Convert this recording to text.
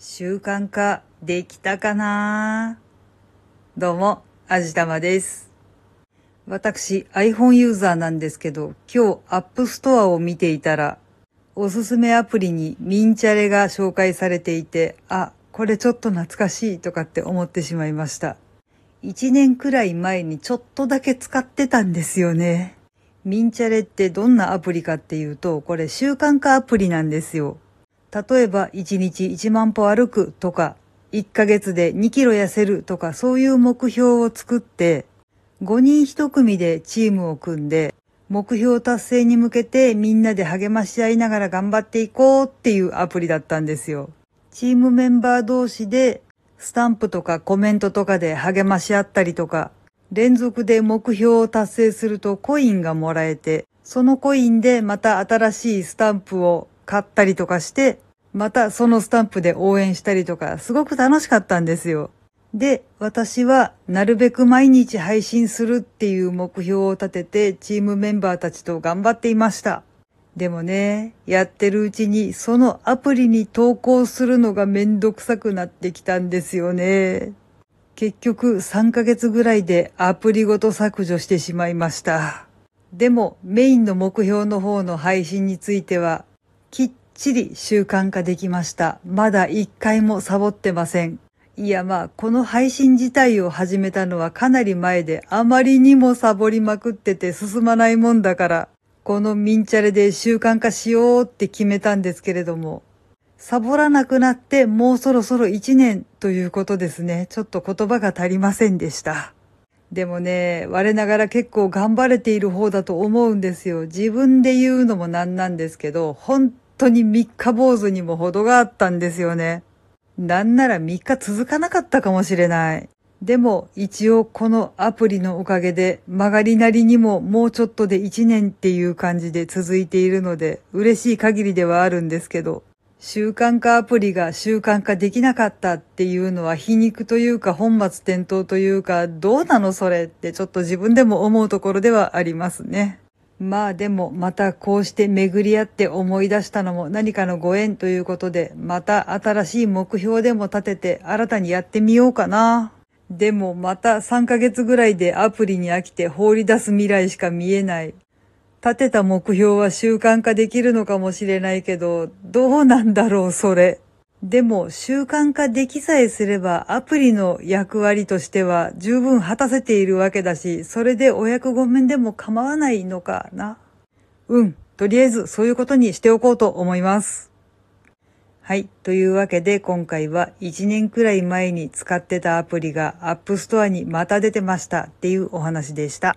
習慣化できたかな？どうも、あじたまです。私、iPhone ユーザーなんですけど、今日 App Store を見ていたら、おすすめアプリにミンチャレが紹介されていて、あ、これちょっと懐かしいとかって思ってしまいました。1年くらい前にちょっとだけ使ってたんですよね。ミンチャレってどんなアプリかっていうと、これ習慣化アプリなんですよ。例えば1日1万歩歩くとか、1ヶ月で2キロ痩せるとかそういう目標を作って、5人1組でチームを組んで、目標達成に向けてみんなで励まし合いながら頑張っていこうっていうアプリだったんですよ。チームメンバー同士でスタンプとかコメントとかで励まし合ったりとか、連続で目標を達成するとコインがもらえて、そのコインでまた新しいスタンプを買ったりとかして、またそのスタンプで応援したりとか、すごく楽しかったんですよ。で、私はなるべく毎日配信するっていう目標を立ててチームメンバーたちと頑張っていました。でもね、やってるうちにそのアプリに投稿するのがめんどくさくなってきたんですよね。結局3ヶ月ぐらいでアプリごと削除してしまいました。でもメインの目標の方の配信についてはきっちり習慣化できました。まだ一回もサボってません。いやまあ、この配信自体を始めたのはかなり前であまりにもサボりまくってて進まないもんだから、このミンチャレで習慣化しようって決めたんですけれども、サボらなくなってもうそろそろ1年ということですね。ちょっと言葉が足りませんでした。でもね、我ながら結構頑張れている方だと思うんですよ。自分で言うのもなんなんですけど、本当に三日坊主にも程があったんですよね。なんなら3日続かなかったかもしれない。でも一応このアプリのおかげで曲がりなりにももうちょっとで1年っていう感じで続いているので嬉しい限りではあるんですけど、習慣化アプリが習慣化できなかったっていうのは皮肉というか本末転倒というかどうなのそれってちょっと自分でも思うところではありますね。まあでもまたこうして巡り合って思い出したのも何かのご縁ということでまた新しい目標でも立てて新たにやってみようかな。でもまた3ヶ月ぐらいでアプリに飽きて放り出す未来しか見えない。立てた目標は習慣化できるのかもしれないけど、どうなんだろうそれ。でも習慣化できさえすればアプリの役割としては十分果たせているわけだし、それでお役御免でも構わないのかな。うん、とりあえずそういうことにしておこうと思います。はい。というわけで今回は1年くらい前に使ってたアプリが App Store にまた出てましたっていうお話でした。